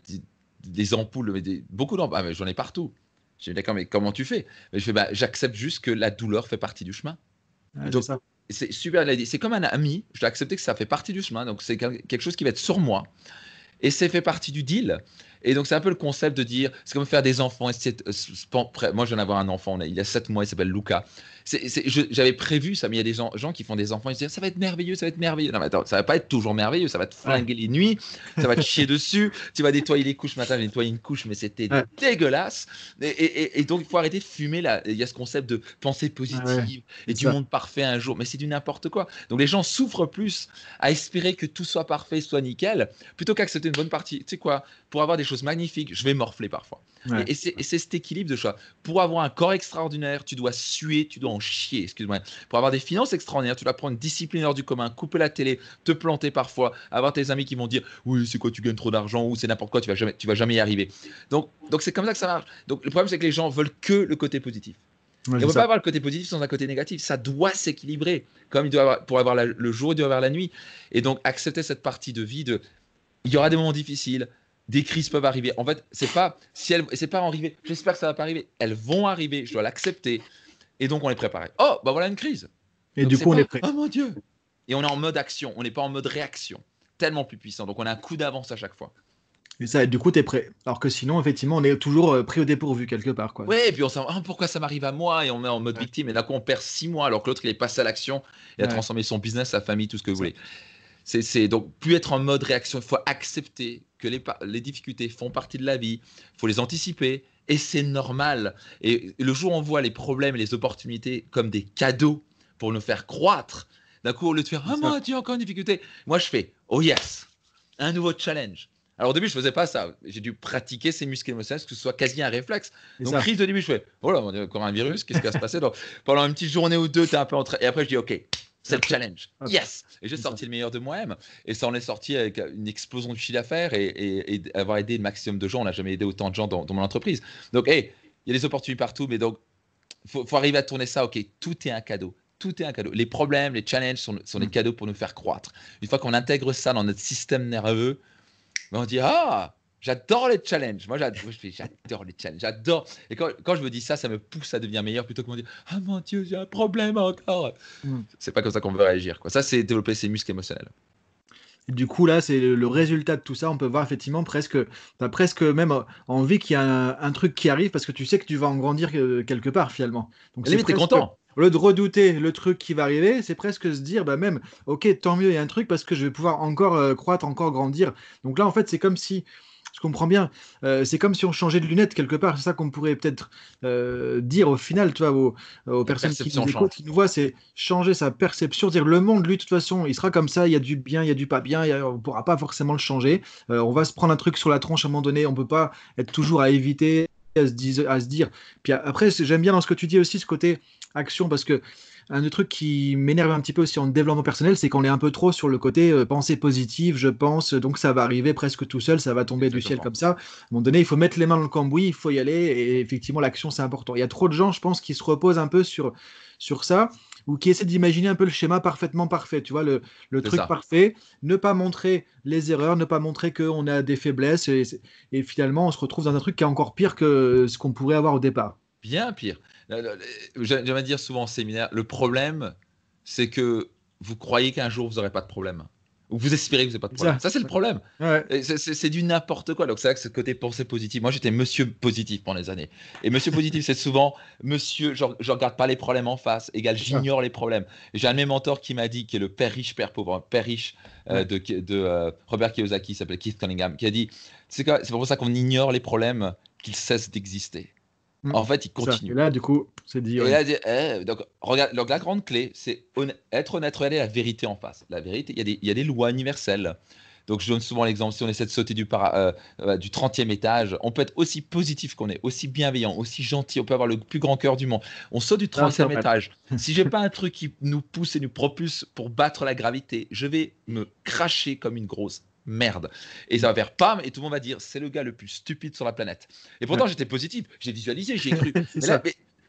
des ampoules, mais des, beaucoup d'ampoules. Ah, mais j'en ai partout. Je dis, d'accord, mais comment tu fais? Mais Je fais, bah, j'accepte juste que la douleur fait partie du chemin. donc, c'est super, c'est comme un ami, je dois accepter que ça fait partie du chemin, donc c'est quelque chose qui va être sur moi. Et c'est fait partie du deal. Et donc, c'est un peu le concept de dire, c'est comme faire des enfants. Euh, moi, je viens d'avoir un enfant, il y a 7 mois, il s'appelle Luca. J'avais prévu ça, mais il y a des gens, gens, qui font des enfants, ils se disent, ça va être merveilleux, ça va être merveilleux. Non, mais attends, ça va pas être toujours merveilleux, ça va te flinguer les nuits, ça va te chier dessus, tu vas nettoyer les couches matin, j'ai nettoyé une couche, mais c'était dégueulasse. Et, donc, il faut arrêter de fumer là. Il y a ce concept de pensée positive et du monde parfait un jour, mais c'est du n'importe quoi. Donc, les gens souffrent plus à espérer que tout soit parfait, soit nickel, plutôt qu'accepter une bonne partie. Tu sais quoi, pour avoir des choses magnifiques, je vais morfler parfois. Et, c'est cet équilibre de choix. Pour avoir un corps extraordinaire, tu dois suer, tu dois en chier, excuse-moi. Pour avoir des finances extraordinaires, tu dois prendre une discipline hors du commun, couper la télé, te planter parfois, avoir tes amis qui vont dire oui, c'est quoi, tu gagnes trop d'argent ou c'est n'importe quoi, tu vas jamais, tu vas jamais y arriver. Donc, donc c'est comme ça que ça marche. Donc le problème c'est que les gens veulent que le côté positif. on ne peut pas avoir le côté positif sans un côté négatif. Ça doit s'équilibrer. Comme il doit avoir, pour avoir le jour, il doit avoir la nuit. Et donc, accepter cette partie de vie de. Il y aura des moments difficiles, des crises peuvent arriver. En fait, c'est pas si elles, c'est pas arrivé. J'espère que ça va pas arriver. Elles vont arriver. Je dois l'accepter. Et donc on est préparé. Oh, bah voilà une crise. Et du coup, on est prêt. Oh mon Dieu. Et on est en mode action. On n'est pas en mode réaction. Tellement plus puissant. Donc on a un coup d'avance à chaque fois. Et ça, du coup, tu es prêt. Alors que sinon, effectivement, on est toujours euh, pris au dépourvu quelque part. Quoi. Ouais, et puis on s'en oh, pourquoi ça m'arrive à moi? Et on est en mode victime. Et d'un coup, on perd six mois alors que l'autre, il est passé à l'action et a transformé son business, sa famille, tout ce que vous voulez. C'est donc plus être en mode réaction. Il faut accepter que les, les difficultés font partie de la vie. Il faut les anticiper. Et c'est normal. Et le jour où on voit les problèmes et les opportunités comme des cadeaux pour nous faire croître, d'un coup, au lieu de faire Ah, moi, tu as encore une difficulté, moi, je fais Oh yes, un nouveau challenge. Alors au début, je faisais pas ça. J'ai dû pratiquer ces muscles émotionnels, que ce soit quasi un réflexe. Donc crise de début, je fais Oh là, encore un virus, qu'est-ce qui va se passer? Donc, Pendant une petite journée ou deux, tu es un peu en train. Et après, je dis Ok, c'est le challenge. Yes Et j'ai sorti le meilleur de moi-même. Et ça en est sorti avec une explosion du chiffre d'affaires et, avoir aidé le maximum de gens. On n'a jamais aidé autant de gens dans, mon entreprise. Donc, hey, il y a des opportunités partout, mais donc, il faut, arriver à tourner ça. OK, tout est un cadeau. Tout est un cadeau. Les problèmes, les challenges sont, sont des mm. cadeaux pour nous faire croître. Une fois qu'on intègre ça dans notre système nerveux, ben, on dit Ah, J'adore les challenges. Moi, j'adore, les challenges. J'adore. Et quand, quand, je me dis ça, ça me pousse à devenir meilleur plutôt que de me dire Ah mon Dieu, j'ai un problème encore. Mm. C'est pas comme ça qu'on veut réagir. Quoi. Ça, c'est développer ses muscles émotionnels. du coup, là, c'est le résultat de tout ça. On peut voir effectivement presque, as presque même envie qu'il y ait un, truc qui arrive parce que tu sais que tu vas en grandir quelque part finalement. Donc, c'est content. Au lieu de redouter le truc qui va arriver, c'est presque se dire, bah même, ok, tant mieux, il y a un truc parce que je vais pouvoir encore euh, croître, encore grandir. Donc là, en fait, c'est comme si je comprends bien. Euh, c'est comme si on changeait de lunettes quelque part. C'est ça qu'on pourrait peut-être euh, dire au final, tu vois, aux, personnes qui nous écoutent, qui nous voient, c'est changer sa perception. Dire le monde, lui, de toute façon, il sera comme ça. Il y a du bien, il y a du pas bien. on ne pourra pas forcément le changer. Euh, on va se prendre un truc sur la tronche à un moment donné. On ne peut pas être toujours à éviter, à se, dire, à se dire. Puis après, j'aime bien dans ce que tu dis aussi, ce côté action, parce que un des trucs qui m'énerve un petit peu aussi en développement personnel, c'est qu'on est un peu trop sur le côté euh, pensée positive, je pense, donc ça va arriver presque tout seul, ça va tomber du ciel comme ça. À un moment donné, il faut mettre les mains dans le cambouis, il faut y aller, et effectivement, l'action, c'est important. Il y a trop de gens, je pense, qui se reposent un peu sur, sur ça, ou qui essaient d'imaginer un peu le schéma parfaitement parfait, tu vois, le, le truc parfait, ne pas montrer les erreurs, ne pas montrer qu'on a des faiblesses, et, et finalement, on se retrouve dans un truc qui est encore pire que ce qu'on pourrait avoir au départ. Bien pire. J'aime dire souvent en séminaire, le problème, c'est que vous croyez qu'un jour, vous n'aurez pas de problème. Ou vous espérez que vous n'avez pas de problème. Ça, c'est le problème. C'est du n'importe quoi. Donc, c'est vrai que ce côté pensée positive. Moi, j'étais monsieur positif pendant des années. Et monsieur positif, c'est souvent monsieur, je ne regarde pas les problèmes en face, égal, j'ignore les problèmes. J'ai un de mes mentors qui m'a dit, qui est le père riche, père pauvre, père riche euh, de, de euh, Robert Kiyosaki, qui s'appelle Keith Cunningham, qui a dit c'est pour ça qu'on ignore les problèmes qu'ils cessent d'exister. Mm. En fait, il continue. et là, du coup, c'est dit. Eh, donc, regarde, donc, la grande clé, c'est être honnête, regarder la vérité en face. La vérité, il y, a des, il y a des lois universelles. Donc, je donne souvent l'exemple si on essaie de sauter du, euh, euh, du 30e étage, on peut être aussi positif qu'on est, aussi bienveillant, aussi gentil, on peut avoir le plus grand cœur du monde. On saute du 30e étage. si j'ai pas un truc qui nous pousse et nous propulse pour battre la gravité, je vais me cracher comme une grosse merde. Et ça va faire pam, et tout le monde va dire c'est le gars le plus stupide sur la planète. Et pourtant, j'étais positif, j'ai visualisé, j'ai cru.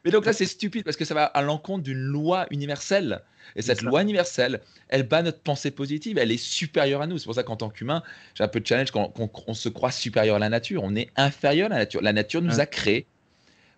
mais, donc là, c'est stupide parce que ça va à l'encontre d'une loi universelle. Et cette loi universelle, elle bat notre pensée positive, elle est supérieure à nous. C'est pour ça qu'en tant qu'humain, j'ai un peu de challenge quand on, se croit supérieur à la nature. On est inférieur à la nature. La nature nous a créés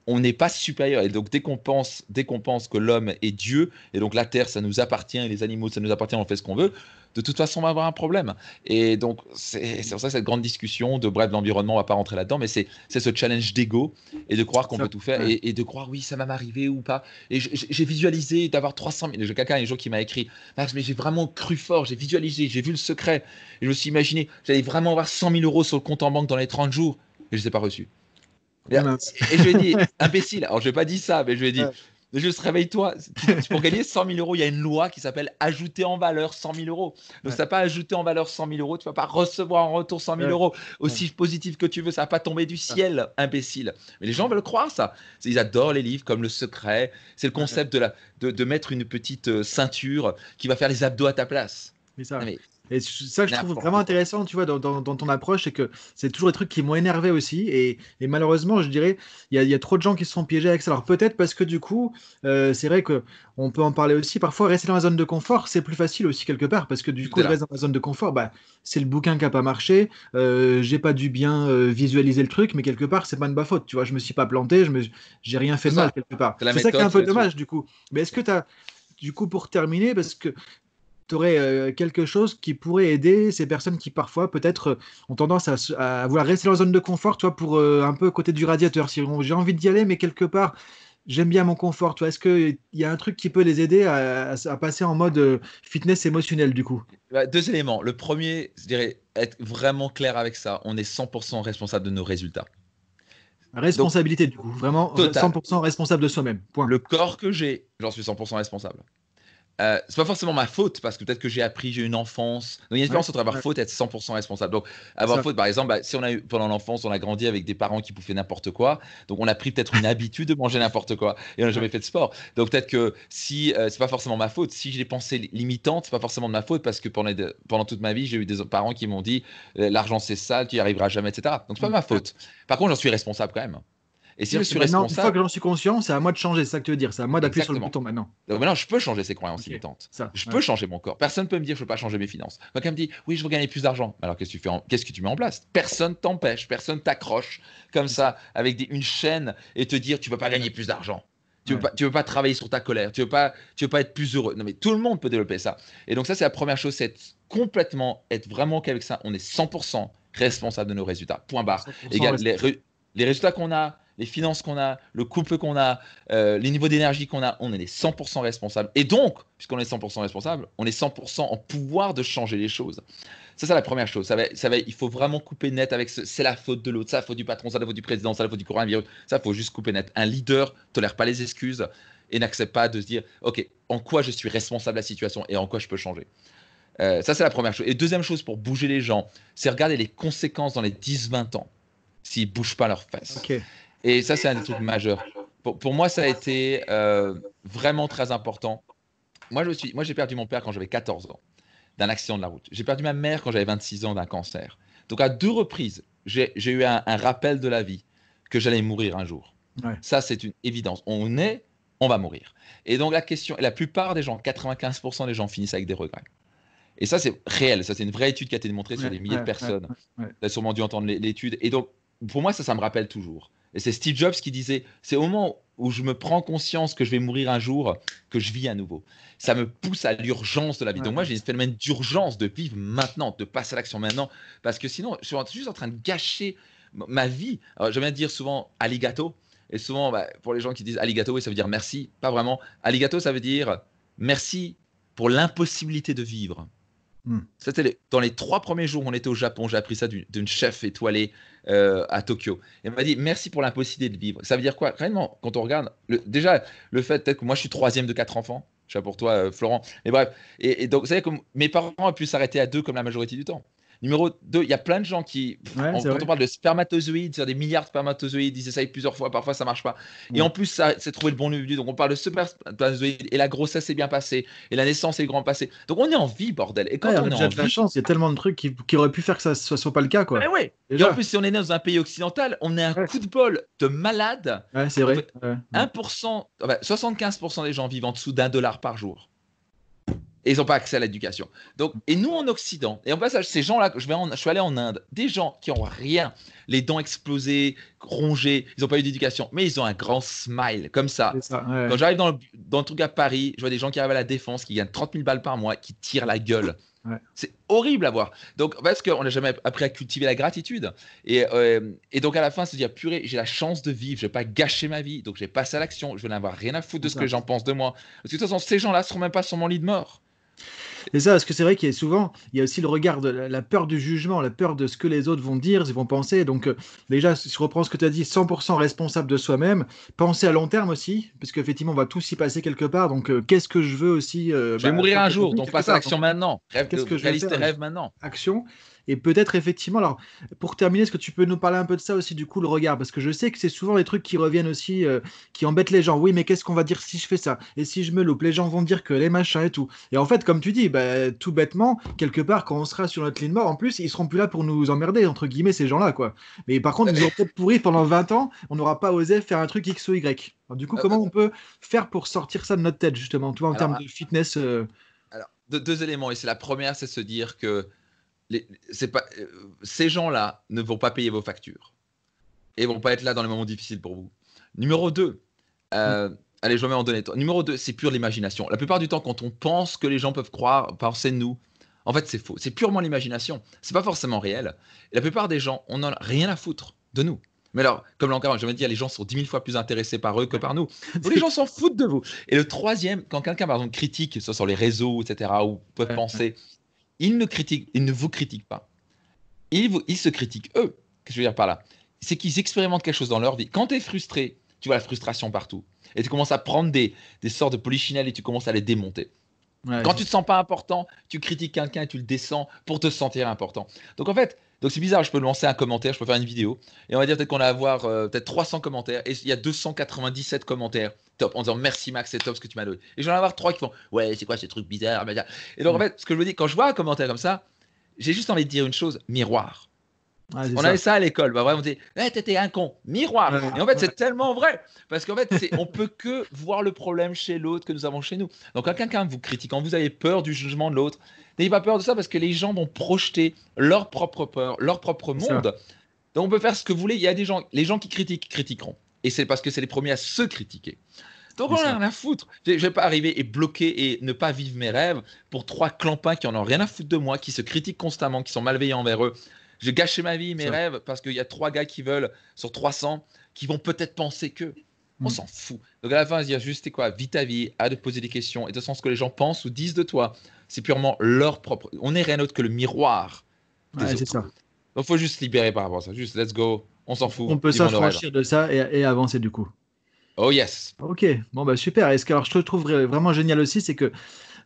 on n'est pas supérieur. Et donc, dès qu'on pense, dès qu'on pense que l'homme est Dieu, et donc la terre, ça nous appartient, et les animaux, ça nous appartient, on fait ce qu'on veut, de toute façon, on va avoir un problème. Et donc, c'est pour ça cette grande discussion de bref, l'environnement, on va pas rentrer là-dedans, mais c'est ce challenge d'ego et de croire qu'on peut tout faire et, de croire, oui, ça va m'arriver ou pas. Et j'ai visualisé d'avoir 300 000. J'ai quelqu'un un jour qui m'a écrit, Max, mais j'ai vraiment cru fort, j'ai visualisé, j'ai vu le secret. Et je me suis imaginé, j'allais vraiment avoir 100 000 euros sur le compte en banque dans les 30 jours. Et je ne les ai pas reçus. Et, je lui ai dit, imbécile, alors je n'ai pas dit ça, mais je lui ai dit, juste réveille-toi. Pour gagner 100 000 euros, il y a une loi qui s'appelle ajouter en valeur 100 000 euros. Donc, ça pas ajouté en valeur 100 000 euros, tu vas pas recevoir en retour 100 000 euros. Aussi positif que tu veux, ça va pas tomber du ciel, imbécile. Mais les gens veulent croire ça. Ils adorent les livres comme Le Secret. C'est le concept de, la, de, de, mettre une petite euh, ceinture qui va faire les abdos à ta place. Mais ça. Mais et ça, je trouve vraiment intéressant, tu vois, dans, dans, ton approche, c'est que c'est toujours des trucs qui m'ont énervé aussi. Et, et, malheureusement, je dirais, il y, y, a trop de gens qui se sont piégés avec ça. Alors peut-être parce que du coup, euh, c'est vrai que on peut en parler aussi. Parfois, rester dans la zone de confort, c'est plus facile aussi quelque part, parce que du coup, rester dans la zone de confort, bah, c'est le bouquin qui a pas marché. Euh, j'ai pas dû bien euh, visualiser le truc, mais quelque part, c'est pas de ma faute. Tu vois, je me suis pas planté, je me, j'ai rien fait de mal quelque part. C'est ça qui est un peu dommage du coup. Mais est-ce que tu as du coup, pour terminer, parce que tu aurais euh, quelque chose qui pourrait aider ces personnes qui parfois peut-être euh, ont tendance à, vouloir rester dans la zone de confort, tu vois, pour euh, un peu côté du radiateur. Si j'ai envie d'y aller, mais quelque part, j'aime bien mon confort. Tu Est-ce qu'il y a un truc qui peut les aider à, passer en mode fitness émotionnel du coup? Bah, Deux éléments. Le premier, je dirais être vraiment clair avec ça. On est 100% responsable de nos résultats. Responsabilité du coup, vraiment 100% responsable de soi-même. Le corps que j'ai, j'en suis 100% responsable. Euh, c'est pas forcément ma faute parce que peut-être que j'ai appris, j'ai une enfance. Donc il y a une différence entre avoir faute et être 100% responsable. Donc avoir faute, par exemple, bah, si on a eu pendant l'enfance, on a grandi avec des parents qui bouffaient n'importe quoi, donc on a pris peut-être une habitude de manger n'importe quoi et on n'a jamais fait de sport. Donc peut-être que si euh, c'est pas forcément ma faute, si j'ai des pensées limitantes, c'est pas forcément de ma faute parce que pendant, pendant toute ma vie, j'ai eu des parents qui m'ont dit l'argent c'est sale, tu y arriveras jamais, etc. Donc c'est pas ma faute. Par contre, j'en suis responsable quand même. Et si je suis responsable. Une fois que j'en suis conscient, c'est à moi de changer, c'est ça que tu veux dire. C'est à moi d'appuyer sur le bouton maintenant. Donc maintenant, je peux changer ces croyances limitantes. je peux changer mon corps. Personne ne peut me dire je ne peux pas changer mes finances. Quelqu'un me dit, oui, je veux gagner plus d'argent. Alors qu'est-ce que tu fais Qu'est-ce que tu mets en place? Personne t'empêche, personne t'accroche comme ça avec une chaîne et te dire, tu ne peux pas gagner plus d'argent. Tu ne veux, veux, pas travailler sur ta colère. Tu ne veux, pas, tu veux pas être plus heureux. Non, mais tout le monde peut développer ça. Et donc, ça, c'est la première chose c'est être complètement, être vraiment qu'avec ça, on est 100% responsable de nos résultats. Point barre. Égal, les, les résultats qu'on a, les finances qu'on a, le couple qu'on a, euh, les niveaux d'énergie qu'on a, on est les 100% responsables. Et donc, puisqu'on est 100% responsable, on est 100% en pouvoir de changer les choses. Ça, c'est la première chose. Ça va, il faut vraiment couper net avec ce, c'est la faute de l'autre, c'est la faute du patron, c'est la faute du président, c'est la faute du coronavirus. Ça, il faut juste couper net. Un leader tolère pas les excuses et n'accepte pas de se dire, OK, en quoi je suis responsable de la situation et en quoi je peux changer? Euh, ça, c'est la première chose. Et deuxième chose pour bouger les gens, c'est regarder les conséquences dans les 10-20 ans s'ils ne bougent pas leurs fesses. OK. Et ça, c'est un des trucs majeurs. Pour, pour, moi, ça a été euh, vraiment très important. moi, je suis, moi, j'ai perdu mon père quand j'avais 14 ans d'un accident de la route. J'ai perdu ma mère quand j'avais 26 ans d'un cancer. Donc, à deux reprises, j'ai eu un, rappel de la vie que j'allais mourir un jour. Ça, c'est une évidence. On est, on va mourir. Et donc, la question, la plupart des gens, 95% des gens finissent avec des regrets. Et ça, c'est réel. Ça, c'est une vraie étude qui a été démontrée sur des milliers de personnes. Tu as sûrement dû entendre l'étude. Et donc, pour moi, ça, ça me rappelle toujours. Et c'est Steve Jobs qui disait, c'est au moment où je me prends conscience que je vais mourir un jour que je vis à nouveau. Ça me pousse à l'urgence de la vie. Donc moi, j'ai un phénomène d'urgence de vivre maintenant, de passer à l'action maintenant, parce que sinon, je suis juste en train de gâcher ma vie. J'aime bien dire souvent alligato, et souvent, bah, pour les gens qui disent alligato, oui, ça veut dire merci. Pas vraiment. Alligato, ça veut dire merci pour l'impossibilité de vivre. Hmm. C'était dans les trois premiers jours où on était au Japon. J'ai appris ça d'une chef étoilée euh, à Tokyo. Elle m'a dit merci pour l'impossibilité de vivre. Ça veut dire quoi? Réellement, quand on regarde, déjà, le fait peut-être que moi je suis troisième de quatre enfants. Je sais pour toi, euh, Florent. Mais bref. Et, donc, vous savez, que mes parents ont pu s'arrêter à deux comme la majorité du temps. Numéro 2, il y a plein de gens qui, quand on parle de spermatozoïdes, c'est des milliards de spermatozoïdes, ils essayent plusieurs fois, parfois ça marche pas. Et en plus, ça, c'est trouvé le bon lieu. Donc on parle de spermatozoïdes et la grossesse s'est bien passée et la naissance est grand passé. Donc on est en vie, bordel. Et quand on, est en de la chance, il y a tellement de trucs qui, qui auraient pu faire que ça ne soit, pas le cas. Quoi. ouais. Et en plus, si on est né dans un pays occidental, on est un coup de bol de malade. Ouais, c'est vrai. 1%, 75% des gens vivent en dessous d'un dollar par jour et ils n'ont pas accès à l'éducation. Donc, et nous en Occident, et en passage, ces gens-là, je, vais je suis allé en Inde, des gens qui n'ont rien, les dents explosées, rongées, ils n'ont pas eu d'éducation, mais ils ont un grand smile, comme ça. Quand j'arrive dans le, dans le truc à Paris, je vois des gens qui arrivent à la défense, qui gagnent 30 000 balles par mois, qui tirent la gueule. C'est horrible à voir. Donc, parce qu'on n'a jamais appris à cultiver la gratitude. Et, euh, et, donc, à la fin, se dire, purée, j'ai la chance de vivre, je vais pas gâcher ma vie, donc je vais passer à l'action, je vais n'avoir rien à foutre de ce que j'en pense de moi. Parce que de toute façon, ces gens-là ne seront même pas sur mon lit de mort. C'est ça, parce que c'est vrai qu'il y a souvent, il y a aussi le regard de la, peur du jugement, la peur de ce que les autres vont dire, ils vont penser. Donc, euh, déjà, si je reprends ce que tu as dit, 100% responsable de soi-même, penser à long terme aussi, parce qu'effectivement, on va tous y passer quelque part. Donc, euh, qu'est-ce que je veux aussi euh, Je vais bah, mourir un jour, donc passe à l'action maintenant. Qu'est-ce que je rêve maintenant. Action. Et peut-être effectivement, alors pour terminer, est-ce que tu peux nous parler un peu de ça aussi, du coup, le regard? Parce que je sais que c'est souvent des trucs qui reviennent aussi, euh, qui embêtent les gens. Oui, mais qu'est-ce qu'on va dire si je fais ça? Et si je me loupe? Les gens vont dire que les machins et tout. Et en fait, comme tu dis, bah, tout bêtement, quelque part, quand on sera sur notre ligne mort, en plus, ils seront plus là pour nous emmerder, entre guillemets, ces gens-là, quoi. Mais par contre, ils ont peut-être pourri pendant 20 ans, on n'aura pas osé faire un truc X ou Y. du coup, euh, comment euh, on peut faire pour sortir ça de notre tête, justement, tu vois, en termes de fitness Alors, deux éléments. Et c'est la première, c'est se dire que pas, euh, ces gens-là ne vont pas payer vos factures et vont pas être là dans les moments difficiles pour vous. Numéro 2, euh, allez, je vais en donner. Numéro 2, c'est pure l'imagination. La plupart du temps, quand on pense que les gens peuvent croire, penser de nous, en fait, c'est faux. C'est purement l'imagination. C'est pas forcément réel. Et la plupart des gens, on n'en a rien à foutre de nous. Mais alors, comme l'encore, je vais dire, les gens sont dix mille fois plus intéressés par eux que par nous. les gens s'en foutent de vous. Et le troisième, quand quelqu'un, par exemple, critique, soit sur les réseaux, etc., ou peut penser, ils ne, critiquent, ils ne vous critiquent pas. Ils, ils se critiquent eux. Qu'est-ce que je veux dire par là? C'est qu'ils expérimentent quelque chose dans leur vie. Quand tu es frustré, tu vois la frustration partout. Et tu commences à prendre des, des sortes de polichinelles et tu commences à les démonter. Quand tu te sens pas important, tu critiques quelqu'un et tu le descends pour te sentir important. Donc en fait, donc c'est bizarre, je peux lancer un commentaire, je peux faire une vidéo, et on va dire peut-être qu'on va avoir euh, peut-être 300 commentaires, et il y a 297 commentaires top, en disant merci Max, c'est top ce que tu m'as donné. Et j'en vais avoir trois qui font ouais, c'est quoi ces trucs bizarres Et donc en fait, ce que je me dis, quand je vois un commentaire comme ça, j'ai juste envie de dire une chose miroir. On avait ça à l'école, bah, vraiment, on disait, hey, t'étais un con, miroir. et en fait, c'est tellement vrai, parce qu'en fait, on peut que voir le problème chez l'autre que nous avons chez nous. Donc, quand quelqu'un vous critique, quand vous avez peur du jugement de l'autre, N'ayez pas peur de ça parce que les gens vont projeter leur propre peur, leur propre monde. Donc on peut faire ce que vous voulez. Il y a des gens, les gens qui critiquent, critiqueront. Et c'est parce que c'est les premiers à se critiquer. Donc on a rien à foutre. Je ne vais pas arriver et bloquer et ne pas vivre mes rêves pour trois clampins qui en ont rien à foutre de moi, qui se critiquent constamment, qui sont malveillants envers eux. J'ai gâché ma vie, mes rêves, parce qu'il y a trois gars qui veulent, sur 300, qui vont peut-être penser que. On mm. s'en fout. Donc à la fin, dire juste, quoi, vis ta vie, à de poser des questions et de sens ce que les gens pensent ou disent de toi, c'est purement leur propre. On n'est rien d'autre que le miroir. c'est ça. Donc faut juste se libérer par rapport à ça. Juste let's go, on s'en fout. On peut s'affranchir de ça et, avancer du coup. Oh yes. Ok, bon bah super. Et ce que alors je te trouve vraiment génial aussi, c'est que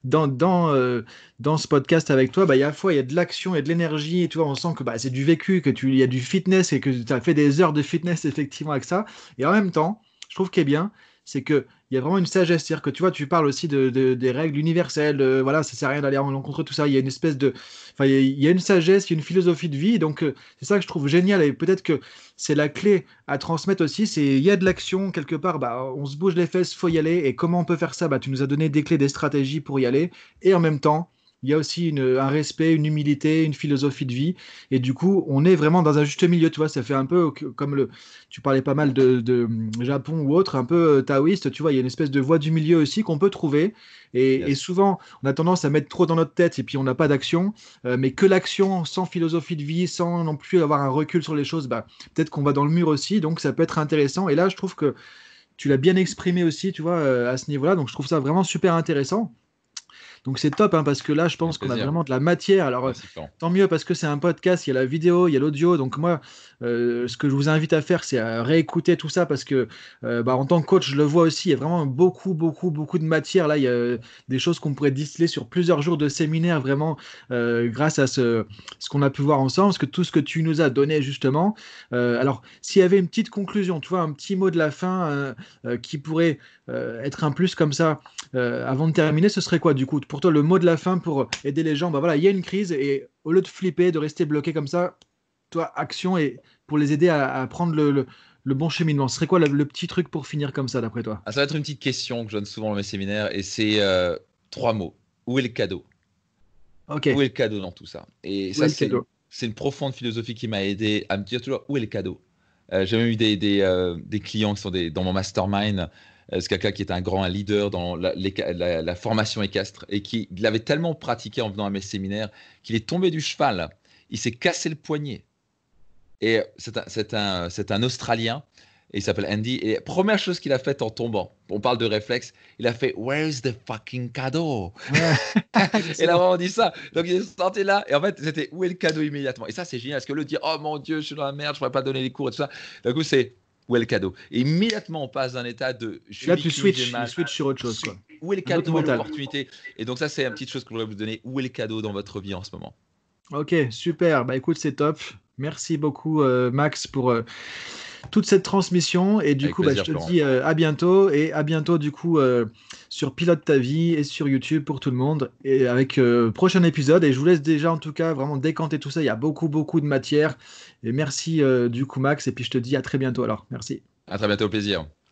dans, dans, euh, dans ce podcast avec toi, bah, il y a à la fois il y a de l'action et de l'énergie, et tu vois, on sent que bah, c'est du vécu, que tu il y a du fitness et que tu as fait des heures de fitness effectivement avec ça. Et en même temps, je trouve qu'il est bien, c'est qu'il y a vraiment une sagesse. C'est-à-dire que tu vois, tu parles aussi de, des règles universelles, voilà, ça sert à rien d'aller en l'encontre tout ça. Il y a une espèce de. Enfin, il y, a, une sagesse, il y a une philosophie de vie. Donc, euh, c'est ça que je trouve génial. Et peut-être que c'est la clé à transmettre aussi. C'est il y a de l'action quelque part, bah, on se bouge les fesses, faut y aller. Et comment on peut faire ça? Bah, Tu nous as donné des clés, des stratégies pour y aller. Et en même temps, il y a aussi un respect, une humilité, une philosophie de vie. Et du coup, on est vraiment dans un juste milieu, tu vois. Ça fait un peu comme le. Tu parlais pas mal de, Japon ou autre, un peu euh, taoïste, tu vois. Il y a une espèce de voie du milieu aussi qu'on peut trouver. Et, souvent, on a tendance à mettre trop dans notre tête et puis on n'a pas d'action. Euh, mais que l'action sans philosophie de vie, sans non plus avoir un recul sur les choses, bah, peut-être qu'on va dans le mur aussi. Donc, ça peut être intéressant. Et là, je trouve que tu l'as bien exprimé aussi, tu vois, euh, à ce niveau-là. Donc, je trouve ça vraiment super intéressant. Donc c'est top hein, parce que là, je pense qu'on a vraiment de la matière. Alors tant mieux parce que c'est un podcast, il y a la vidéo, il y a l'audio. Donc moi, euh, ce que je vous invite à faire, c'est à réécouter tout ça parce que euh, bah, en tant que coach, je le vois aussi, il y a vraiment beaucoup, beaucoup, beaucoup de matière. Là, il y a des choses qu'on pourrait distiller sur plusieurs jours de séminaire vraiment euh, grâce à ce, ce qu'on a pu voir ensemble, parce que tout ce que tu nous as donné justement. alors, s'il y avait une petite conclusion, tu vois, un petit mot de la fin qui pourrait être un plus comme ça avant de terminer, ce serait quoi du coup pour toi le mot de la fin pour aider les gens Bah voilà, il y a une crise et au lieu de flipper, de rester bloqué comme ça, toi, action et pour les aider à, prendre le, bon cheminement. Ce serait quoi le, petit truc pour finir comme ça, d'après toi? Ah, Ça va être une petite question que je donne souvent dans mes séminaires et c'est euh, trois mots. Où est le cadeau? Où est le cadeau dans tout ça? Et ça, c'est une profonde philosophie qui m'a aidé à me dire toujours où est le cadeau? Euh, j'ai même eu des, des, euh, des, clients qui sont des, dans mon mastermind c'est quelqu'un qui est un grand leader dans la, formation équestre et qui l'avait tellement pratiqué en venant à mes séminaires qu'il est tombé du cheval. Il s'est cassé le poignet. Et c'est un, un, Australien et il s'appelle Andy. Et la première chose qu'il a faite en tombant, on parle de réflexe, il a fait Where's the fucking cadeau? Et là, on dit ça. Donc il est sorti là. Et en fait, c'était Où est le cadeau immédiatement? Et ça, c'est génial. Parce que le dire Oh mon Dieu, je suis dans la merde, je ne pourrais pas donner les cours et tout ça. Du coup, c'est où est le cadeau Et immédiatement, on passe d'un état de. Je Là, tu switches, tu sur autre chose. Quoi. Où est le cadeau l'opportunité Et donc, ça, c'est une petite chose que je voudrais vous donner. Où est le cadeau dans votre vie en ce moment Ok, super. Bah écoute, c'est top. Merci beaucoup, euh, Max, pour. Euh, toute cette transmission. Et du coup, bah, je te dis euh, à bientôt. Et à bientôt, du coup, euh, sur Pilote ta vie et sur YouTube pour tout le monde. Et avec euh, prochain épisode. Et je vous laisse déjà, en tout cas, vraiment décanter tout ça. Il y a beaucoup, beaucoup de matière. Et merci, du coup, Max. Et puis, je te dis à très bientôt. Alors, merci. À très bientôt, au plaisir.